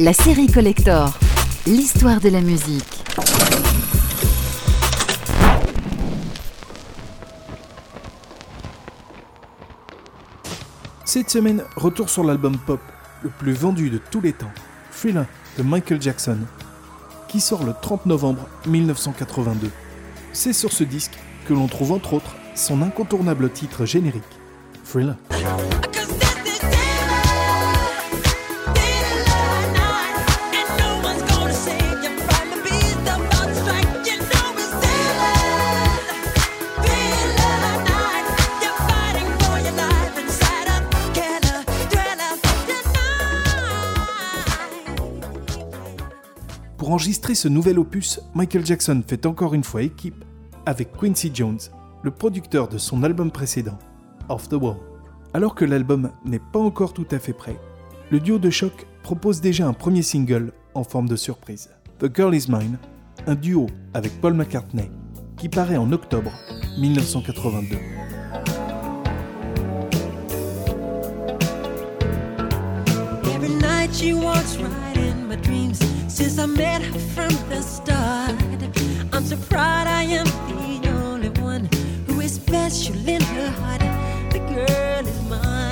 La série Collector, l'histoire de la musique. Cette semaine, retour sur l'album pop le plus vendu de tous les temps, Thriller de Michael Jackson, qui sort le 30 novembre 1982. C'est sur ce disque que l'on trouve entre autres son incontournable titre générique, Thriller. Enregistrer ce nouvel opus, Michael Jackson fait encore une fois équipe avec Quincy Jones, le producteur de son album précédent, Off the Wall. Alors que l'album n'est pas encore tout à fait prêt, le duo de choc propose déjà un premier single en forme de surprise, The Girl Is Mine, un duo avec Paul McCartney, qui paraît en octobre 1982. Every night she walks right in my dreams since I met her from the start. I'm so proud I am the only one who is special in her heart. The girl is mine.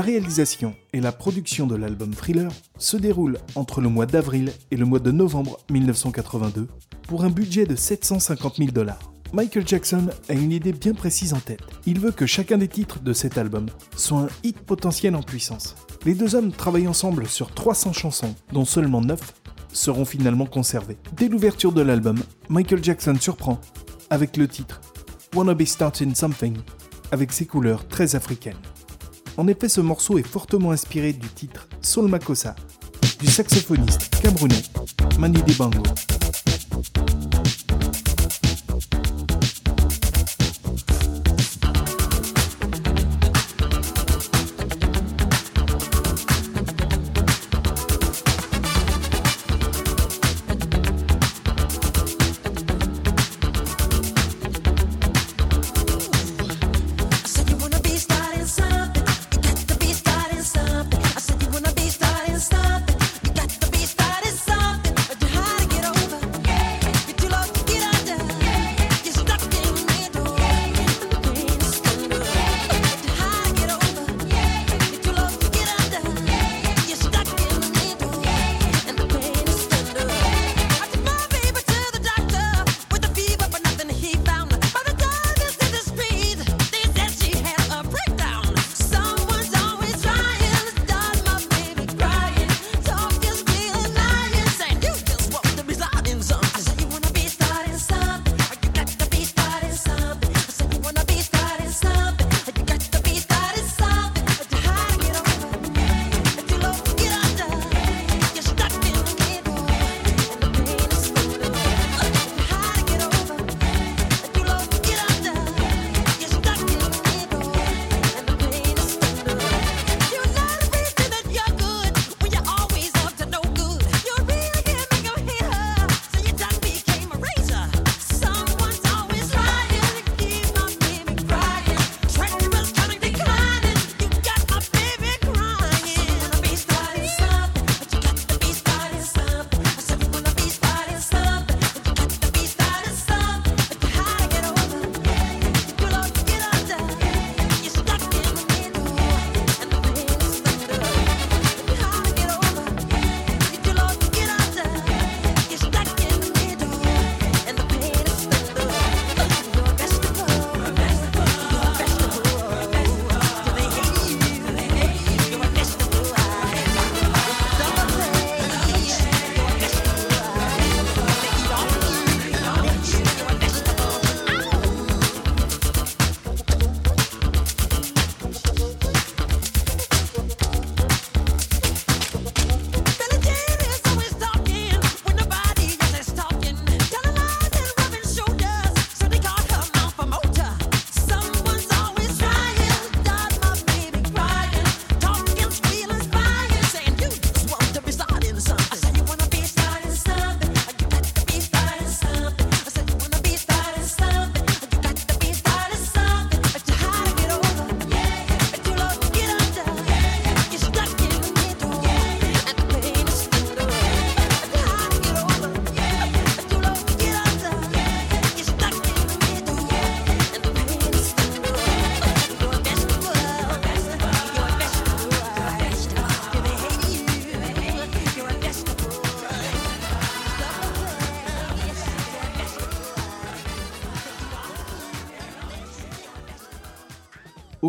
La réalisation et la production de l'album Thriller se déroulent entre le mois d'avril et le mois de novembre 1982 pour un budget de 750 000 dollars. Michael Jackson a une idée bien précise en tête. Il veut que chacun des titres de cet album soit un hit potentiel en puissance. Les deux hommes travaillent ensemble sur 300 chansons, dont seulement 9 seront finalement conservées. Dès l'ouverture de l'album, Michael Jackson surprend avec le titre Wanna Be Starting Something, avec ses couleurs très africaines. En effet, ce morceau est fortement inspiré du titre Soul Makossa du saxophoniste camerounais Manu Dibango.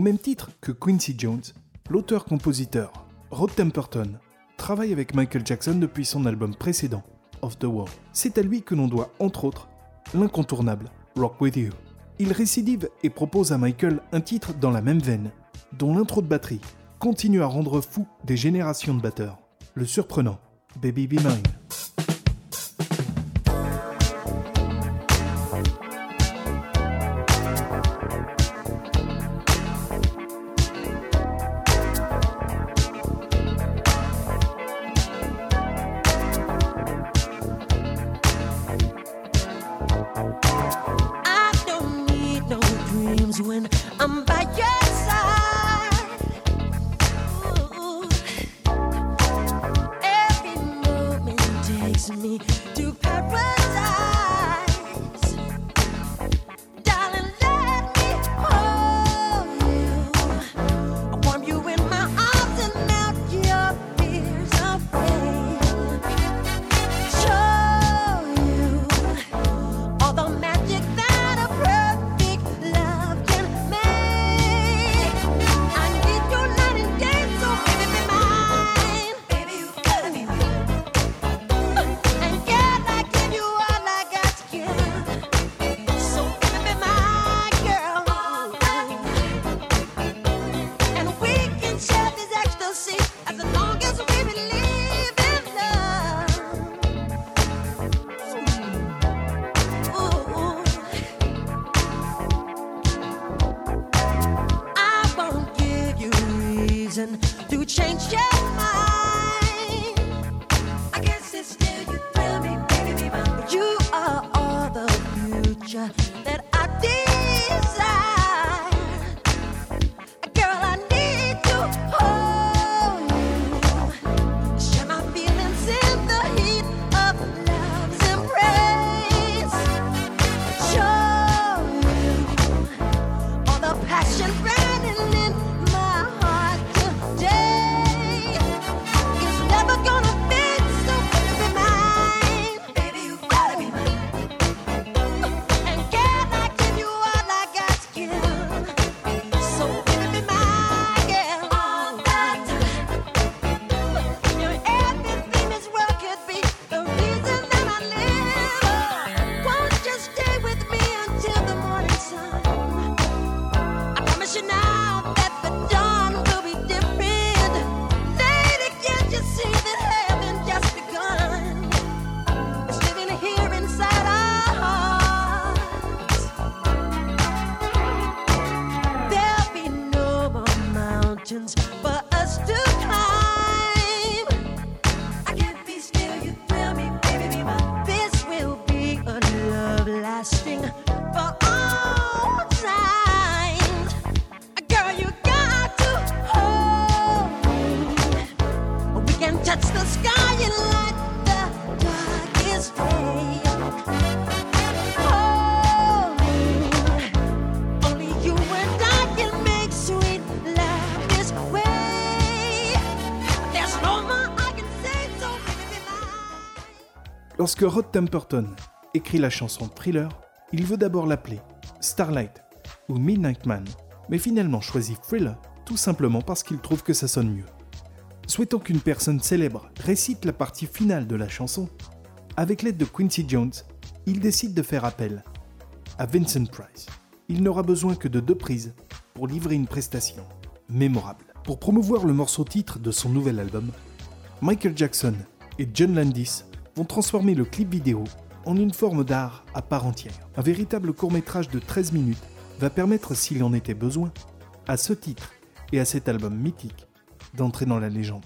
Au même titre que Quincy Jones, l'auteur-compositeur Rod Temperton travaille avec Michael Jackson depuis son album précédent, Of the World. C'est à lui que l'on doit, entre autres, l'incontournable Rock With You. Il récidive et propose à Michael un titre dans la même veine, dont l'intro de batterie continue à rendre fou des générations de batteurs. Le surprenant Baby Be Mine. Lorsque Rod Temperton écrit la chanson Thriller, il veut d'abord l'appeler Starlight ou Midnight Man, mais finalement choisit Thriller tout simplement parce qu'il trouve que ça sonne mieux. Souhaitant qu'une personne célèbre récite la partie finale de la chanson, avec l'aide de Quincy Jones, il décide de faire appel à Vincent Price. Il n'aura besoin que de deux prises pour livrer une prestation mémorable. Pour promouvoir le morceau titre de son nouvel album, Michael Jackson et John Landis vont transformer le clip vidéo en une forme d'art à part entière. Un véritable court-métrage de 13 minutes va permettre, s'il en était besoin, à ce titre et à cet album mythique d'entrer dans la légende.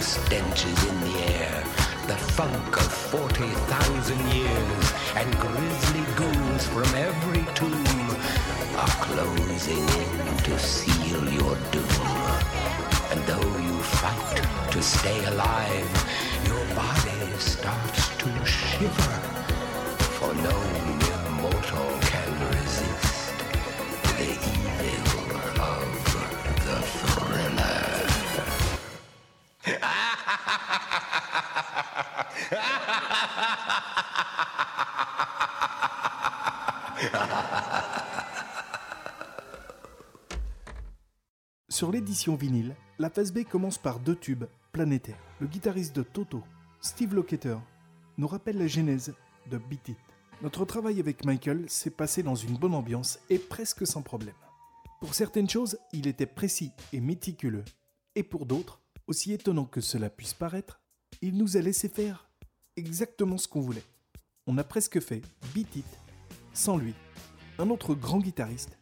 Stench is in the air, the funk of 40,000 years, and grisly ghouls from every tomb are closing in to seal your doom. And though you fight to stay alive, your body starts to shiver, for no mere mortal can resist the evil Sur l'édition vinyle, la phase B commence par deux tubes planétaires. Le guitariste de Toto, Steve Lukather, nous rappelle la genèse de Beat It. Notre travail avec Michael s'est passé dans une bonne ambiance et presque sans problème. Pour certaines choses, il était précis et méticuleux. Et pour d'autres, aussi étonnant que cela puisse paraître, il nous a laissé faire exactement ce qu'on voulait. On a presque fait Beat It sans lui. Un autre grand guitariste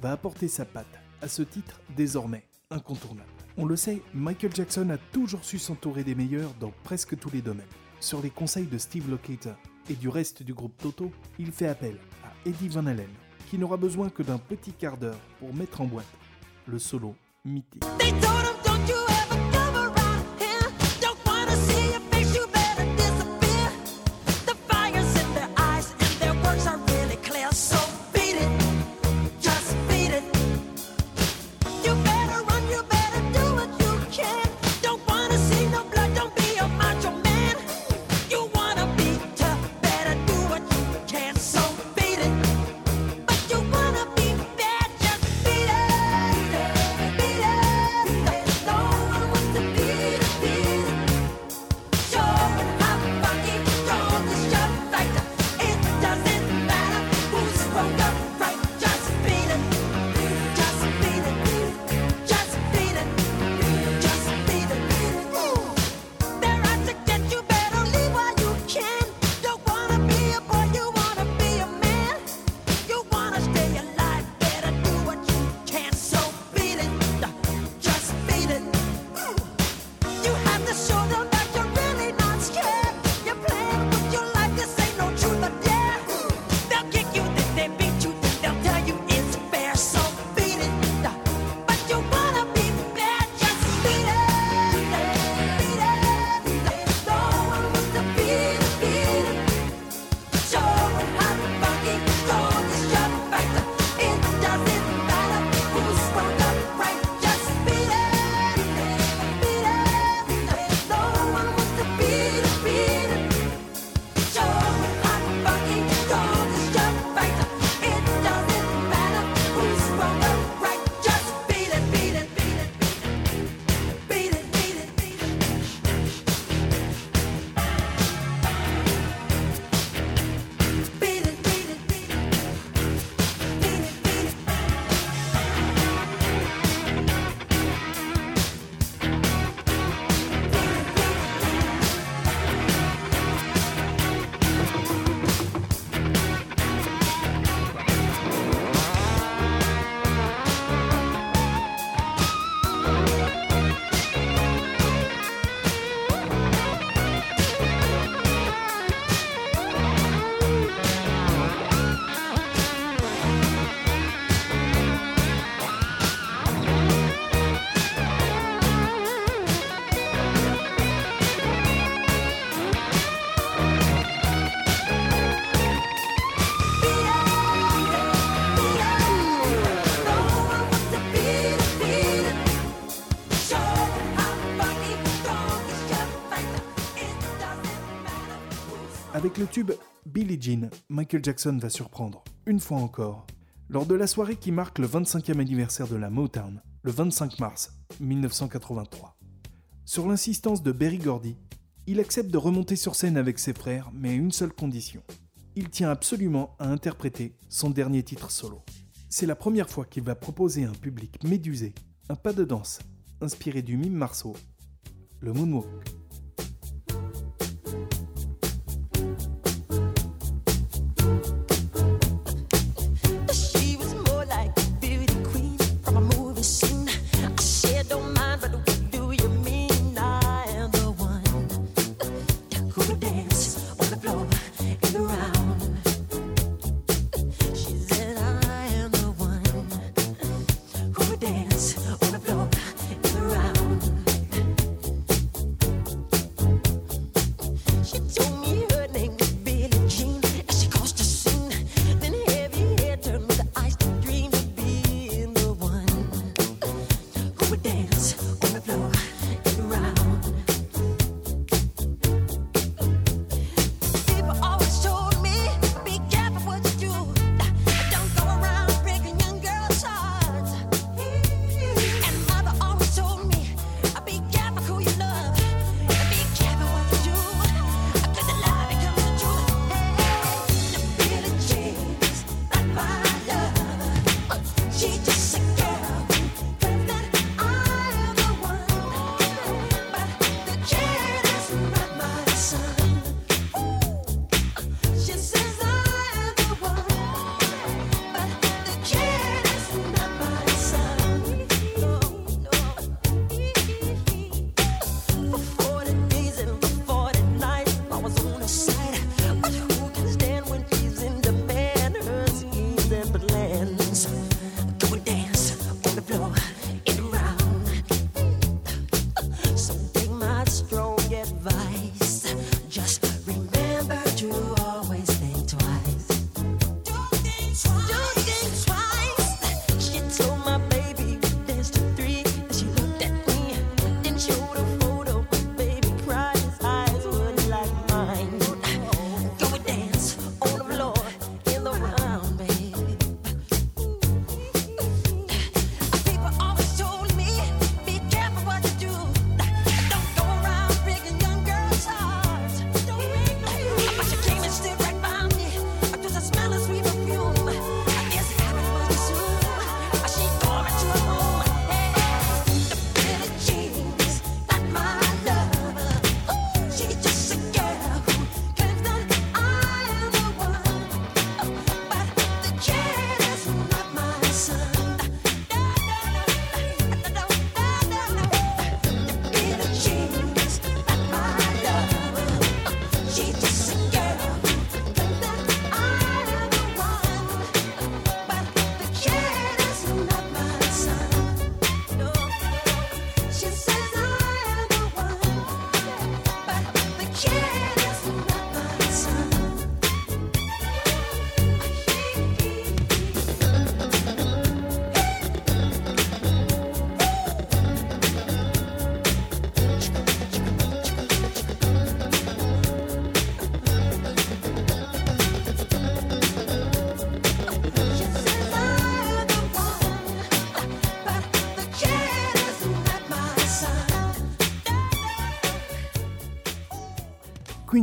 va apporter sa patte à ce titre désormais incontournable. On le sait, Michael Jackson a toujours su s'entourer des meilleurs dans presque tous les domaines. Sur les conseils de Steve Lukather et du reste du groupe Toto, il fait appel à Eddie Van Halen, qui n'aura besoin que d'un petit quart d'heure pour mettre en boîte le solo mythique. Billie Jean, Michael Jackson va surprendre, une fois encore. Lors de la soirée qui marque le 25e anniversaire de la Motown, le 25 mars 1983. Sur l'insistance de Berry Gordy, il accepte de remonter sur scène avec ses frères, mais à une seule condition. Il tient absolument à interpréter son dernier titre solo. C'est la première fois qu'il va proposer à un public médusé un pas de danse inspiré du mime marceau, le moonwalk.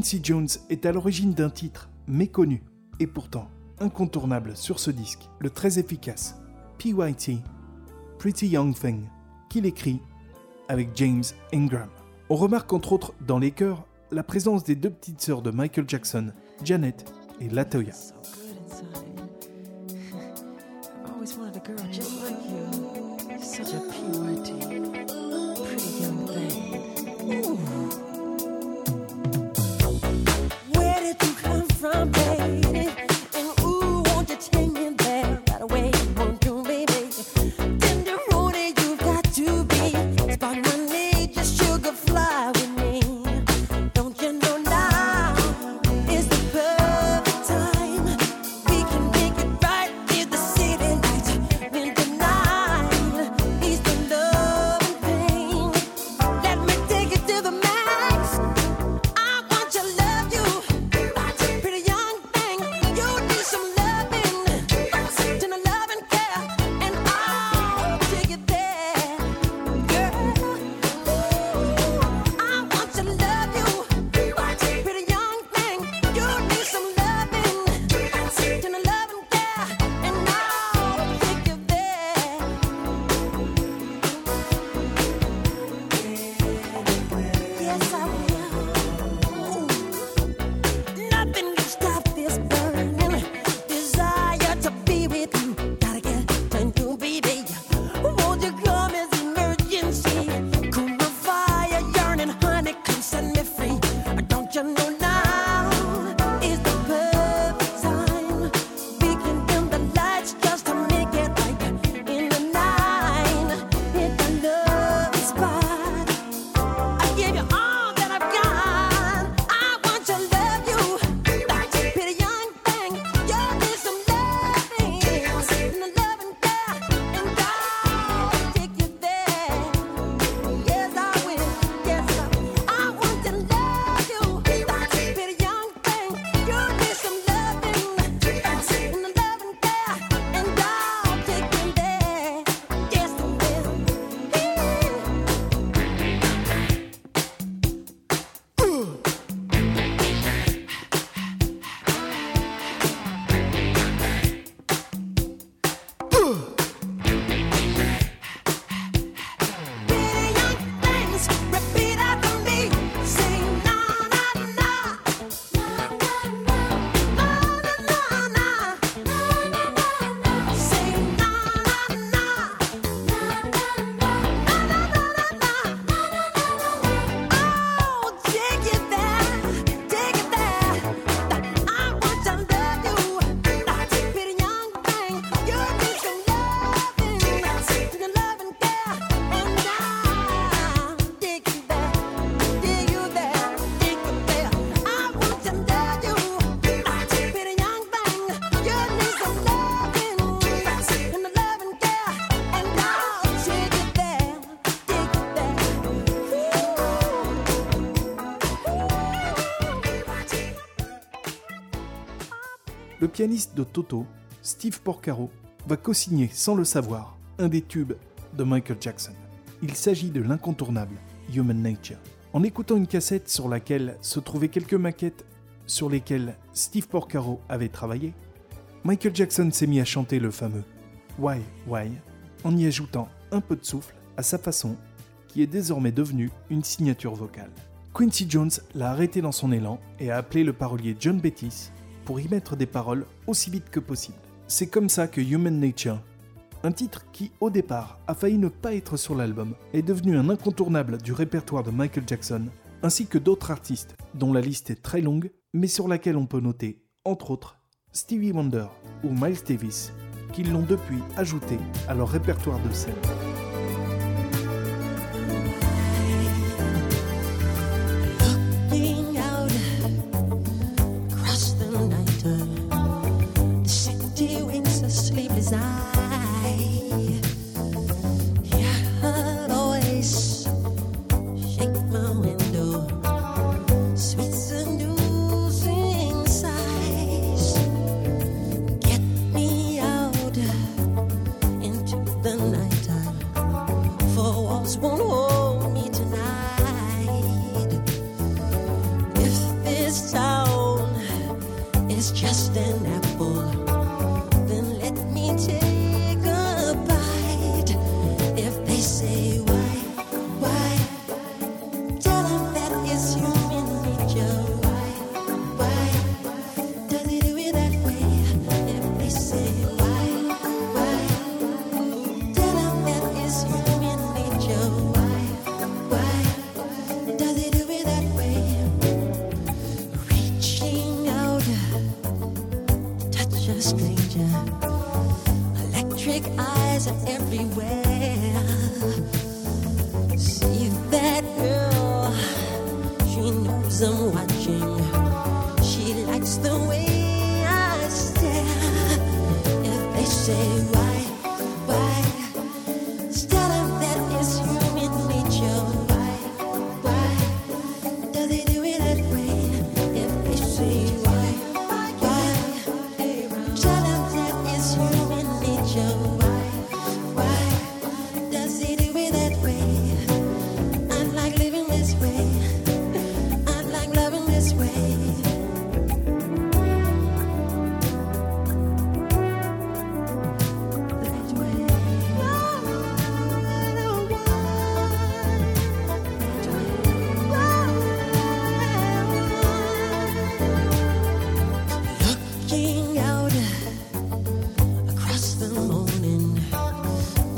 Quincy Jones est à l'origine d'un titre méconnu et pourtant incontournable sur ce disque, le très efficace PYT, Pretty Young Thing, qu'il écrit avec James Ingram. On remarque entre autres dans les chœurs la présence des deux petites sœurs de Michael Jackson, Janet et Latoya. time pianiste de Toto, Steve Porcaro, va co-signer sans le savoir un des tubes de Michael Jackson. Il s'agit de l'incontournable Human Nature. En écoutant une cassette sur laquelle se trouvaient quelques maquettes sur lesquelles Steve Porcaro avait travaillé, Michael Jackson s'est mis à chanter le fameux Why, Why, en y ajoutant un peu de souffle à sa façon, qui est désormais devenue une signature vocale. Quincy Jones l'a arrêté dans son élan et a appelé le parolier John Bettis pour y mettre des paroles aussi vite que possible. C'est comme ça que Human Nature, un titre qui au départ a failli ne pas être sur l'album, est devenu un incontournable du répertoire de Michael Jackson, ainsi que d'autres artistes dont la liste est très longue, mais sur laquelle on peut noter, entre autres, Stevie Wonder ou Miles Davis, qui l'ont depuis ajouté à leur répertoire de scène. See that girl, she knows I'm watching. She likes the way I stare. If they say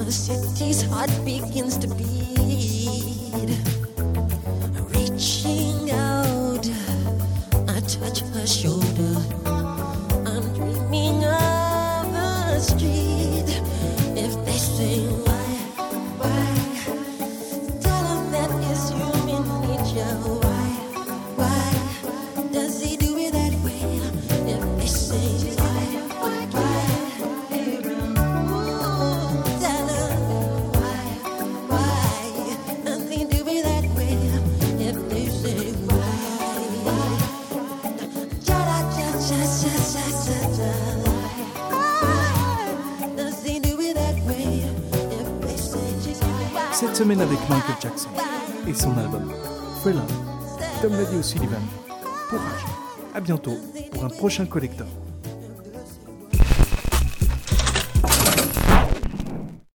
the city's heart begins to beat. Semaine avec Michael Jackson et son album Thriller. Comme l'a dit O'Sullivan, courage. À bientôt pour un prochain collector.